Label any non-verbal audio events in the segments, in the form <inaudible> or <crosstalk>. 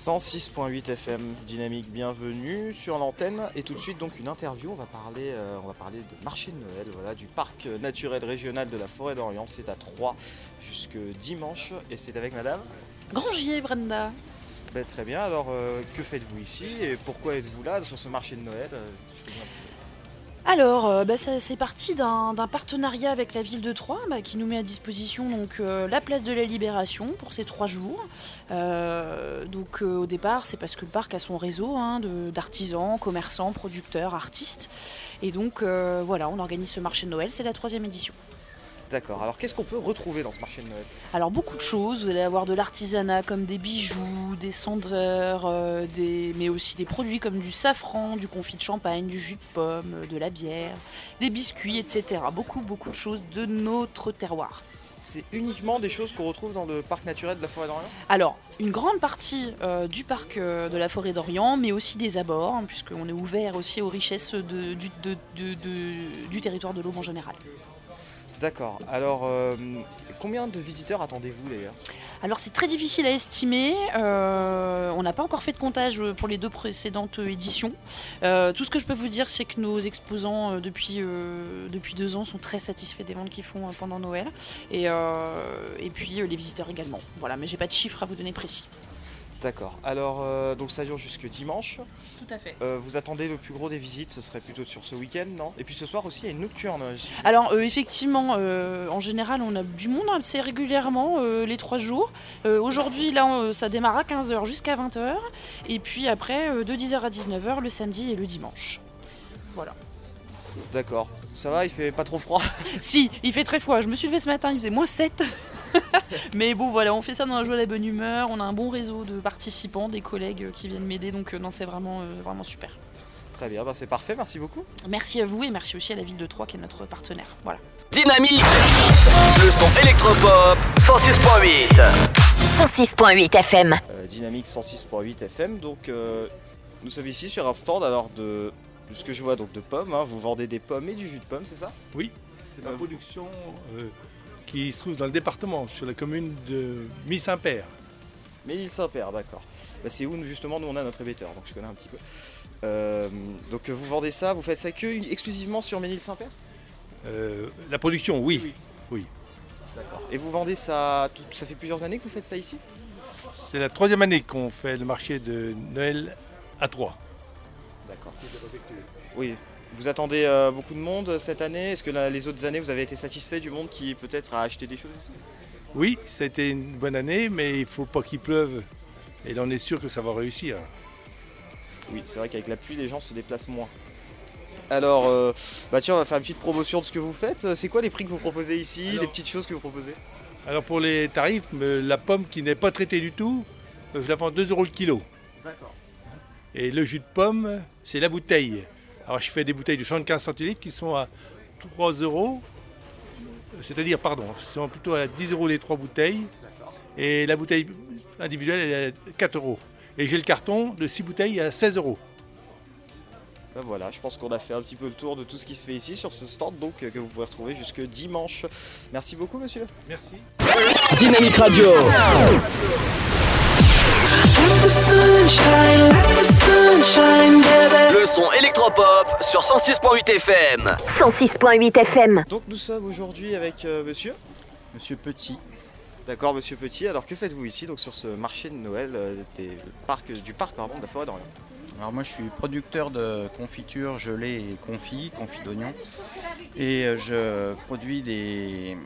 106.8 FM Dynamique, bienvenue sur l'antenne et tout de suite donc une interview. On va parler, euh, on va parler de marché de Noël, voilà, du parc naturel régional de la forêt d'Orient. C'est à 3 jusque dimanche et c'est avec Madame. Grangier, Brenda. Ben, très bien. Alors euh, que faites-vous ici et pourquoi êtes-vous là sur ce marché de Noël Euh, Alors, euh, bah, c'est parti d'un partenariat avec la ville de Troyes bah, qui nous met à disposition donc, euh, la place de la Libération pour ces trois jours. Euh, donc, euh, au départ, c'est parce que le parc a son réseau hein, d'artisans, commerçants, producteurs, artistes. Et donc, voilà, on organise ce marché de Noël. C'est la troisième édition. D'accord. Alors qu'est-ce qu'on peut retrouver dans ce marché de Noël? Alors beaucoup de choses, vous allez avoir de l'artisanat comme des bijoux, des senteurs, euh, des... mais aussi des produits comme du safran, du confit de champagne, du jus de pomme, de la bière, des biscuits, etc. Beaucoup beaucoup de choses de notre terroir. C'est uniquement des choses qu'on retrouve dans le parc naturel de la forêt d'Orient? Alors une grande partie euh, du parc euh, de la forêt d'Orient, mais aussi des abords, hein, puisqu'on est ouvert aussi aux richesses de- du, de- de- de- du territoire de l'Aube en général. D'accord. Alors euh, combien de visiteurs attendez-vous d'ailleurs? Alors c'est très difficile à estimer. Euh, on n'a pas encore fait de comptage pour les deux précédentes éditions. Euh, tout ce que je peux vous dire, c'est que nos exposants euh, depuis, euh, deux ans sont très satisfaits des ventes qu'ils font euh, pendant Noël. Et, euh, et puis euh, les visiteurs également. Voilà, mais j'ai pas de chiffres à vous donner précis. D'accord. Alors euh, donc ça dure jusque dimanche. Tout à fait. Euh, vous attendez le plus gros des visites, ce serait plutôt sur ce week-end, non? Et puis ce soir aussi, il y a une nocturne. euh, si- Alors euh, effectivement, en général, on a du monde assez régulièrement euh, les trois jours. Aujourd'hui, là, ça démarre à 15h jusqu'à 20h. Et puis après, de 10h à 19h le samedi et le dimanche. Voilà. D'accord. Ça va, il fait pas trop froid? Si, il fait très froid. Je me suis levée ce matin, il faisait moins 7. <laughs> Mais bon, voilà, on fait ça dans la joie et la bonne humeur. On a un bon réseau de participants, des collègues euh, qui viennent m'aider. Donc, euh, non, c'est vraiment, euh, vraiment super. Très bien, bah, c'est parfait, merci beaucoup. Merci à vous et merci aussi à la ville de Troyes qui est notre partenaire. Voilà. Dynamique Le son électropop 106.8 106.8 FM. Euh, Dynamique 106.8 FM, donc euh, nous sommes ici sur un stand alors de, de ce que je vois donc de pommes. hein. Vous vendez des pommes et du jus de pomme, c'est ça? Oui, c'est la Euh, production euh, qui se trouve dans le département, sur la commune de Mi-Saint-Père. Ménil Saint-Père, d'accord. Bah, c'est où nous, justement nous on a notre émetteur, donc je connais un petit peu. Euh, donc vous vendez ça, vous faites ça que exclusivement sur Ménil Saint-Père Euh, la production, oui. D'accord. Et vous vendez ça, tout- ça fait plusieurs années que vous faites ça ici? C'est la troisième année qu'on fait le marché de Noël à Troyes. D'accord. Oui. Vous attendez euh, beaucoup de monde cette année? Est-ce que les autres années vous avez été satisfait du monde qui peut-être a acheté des choses ici? Oui, ça a été une bonne année, mais il ne faut pas qu'il pleuve. Et là, on est sûr que ça va réussir. Oui, c'est vrai qu'avec la pluie, les gens se déplacent moins. Alors, euh, bah tiens, on va faire une petite promotion de ce que vous faites. C'est quoi les prix que vous proposez ici, Alors- les petites choses que vous proposez? Alors pour les tarifs, euh, la pomme qui n'est pas traitée du tout, euh, je la vends 2 euros le kilo. D'accord. Et le jus de pomme, c'est la bouteille. Alors je fais des bouteilles de 75 centilitres qui sont à 3 euros. C'est-à-dire, pardon, sont plutôt à 10 euros les trois bouteilles. Et la bouteille individuelle elle est à 4 euros. Et j'ai le carton de 6 bouteilles à 16 euros. Bah voilà, je pense qu'on a fait un petit peu le tour de tout ce qui se fait ici sur ce stand donc euh, que vous pouvez retrouver jusque dimanche. Merci beaucoup monsieur. Merci. Dynamique Radio Le son électropop sur 106.8 FM 106.8 FM. Donc nous sommes aujourd'hui avec euh, monsieur? Monsieur Petit, D'accord monsieur Petit. Alors que faites-vous ici donc sur ce marché de Noël euh, des parcs, du parc pardon, de la forêt d'Orient? Alors moi je suis producteur de confiture, gelée et confit, confit d'oignon. Et euh, je produis des,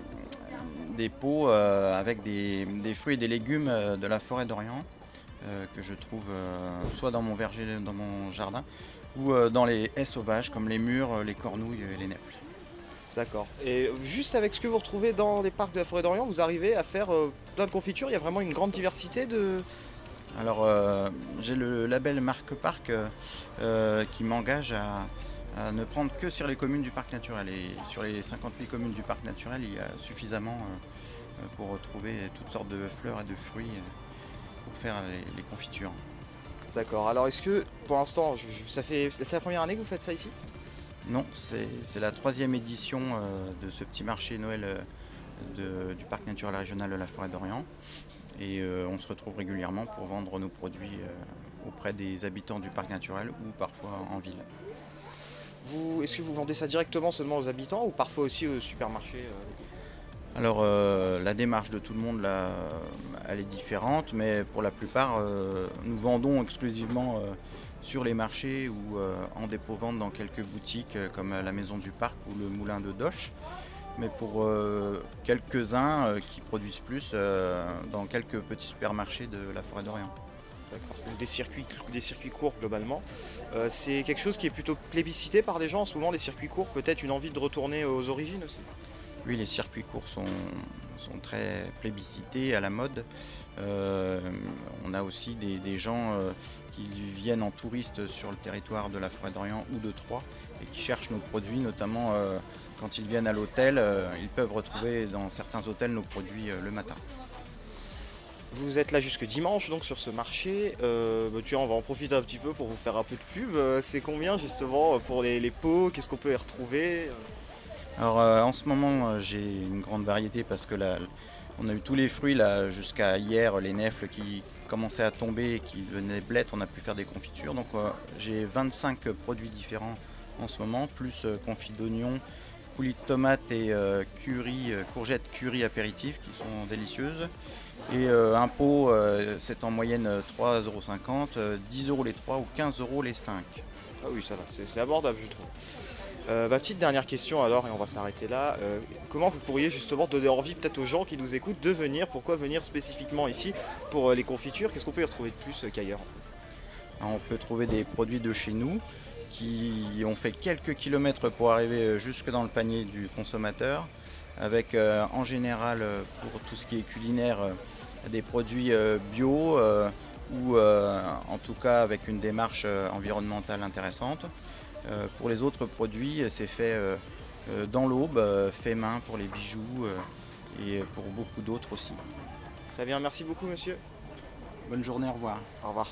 des pots euh, avec des, des fruits et des légumes de la forêt d'Orient euh, que je trouve euh, soit dans mon verger, dans mon jardin, ou euh, dans les haies sauvages comme les mûres, les cornouilles et les nèfles. D'accord. Et juste avec ce que vous retrouvez dans les parcs de la forêt d'Orient, vous arrivez à faire euh, plein de confitures. Il y a vraiment une grande diversité de. Alors euh, j'ai le label Marque Parc euh, euh, qui m'engage à, à ne prendre que sur les communes du parc naturel. Et sur les 58 communes du parc naturel, il y a suffisamment euh, euh, pour retrouver toutes sortes de fleurs et de fruits euh, pour faire les, les confitures. D'accord. Alors est-ce que pour l'instant, ça fait c'est la première année que vous faites ça ici? Non, c'est c'est la troisième édition euh, de ce petit marché Noël euh, de- du parc naturel régional de la forêt d'Orient. Et euh, on se retrouve régulièrement pour vendre nos produits auprès des habitants du parc naturel ou parfois en ville. Vous, est-ce que vous vendez ça directement seulement aux habitants ou parfois aussi au supermarché euh? Alors euh, la démarche de tout le monde là, elle est différente, mais pour la plupart, euh, nous vendons exclusivement euh, sur les marchés ou en dépôt-vente dans quelques boutiques comme la Maison du Parc ou le Moulin de Doche. Mais pour quelques-uns qui produisent plus dans quelques petits supermarchés de la forêt d'Orient. Donc des circuits, des courts globalement. C'est quelque chose qui est plutôt plébiscité par les gens en les circuits courts, peut-être une envie de retourner aux origines aussi. Oui, les circuits courts sont, très plébiscités, à la mode. Euh, on a aussi des, gens euh, qui viennent en touriste sur le territoire de la forêt d'Orient ou de Troyes et qui cherchent nos produits, notamment euh, quand ils viennent à l'hôtel. ils peuvent retrouver dans certains hôtels nos produits le matin. Vous êtes là jusque dimanche donc sur ce marché. Bah, tiens, on va en profiter un petit peu pour vous faire un peu de pub. C'est combien justement pour les, les pots? Qu'est-ce qu'on peut y retrouver? Alors euh, en ce moment, euh, j'ai une grande variété parce que là, on a eu tous les fruits là jusqu'à hier, les nèfles qui commençaient à tomber et qui devenaient blettes, on a pu faire des confitures. Donc euh, j'ai 25 produits différents en ce moment, plus confit d'oignons, coulis de tomates et curry, courgettes curry apéritifs qui sont délicieuses. Et un pot, c'est en moyenne euh, 3,50€, euh, 10 euros les 3 ou 15 euros les 5. Ah oui, ça va, c'est abordable, je trouve. Euh, ma petite dernière question alors, et on va s'arrêter là. Euh, comment vous pourriez justement donner envie peut-être aux gens qui nous écoutent de venir Pourquoi venir spécifiquement ici pour euh, les confitures? Qu'est-ce qu'on peut y retrouver de plus qu'ailleurs On peut trouver des produits de chez nous qui ont fait quelques kilomètres pour arriver jusque dans le panier du consommateur, avec en général pour tout ce qui est culinaire des produits bio ou en tout cas avec une démarche environnementale intéressante. Euh, pour les autres produits, c'est fait euh, euh, dans l'aube, euh, fait main pour les bijoux euh, et pour beaucoup d'autres aussi. Très bien, merci beaucoup monsieur. Bonne journée, au revoir. Au revoir.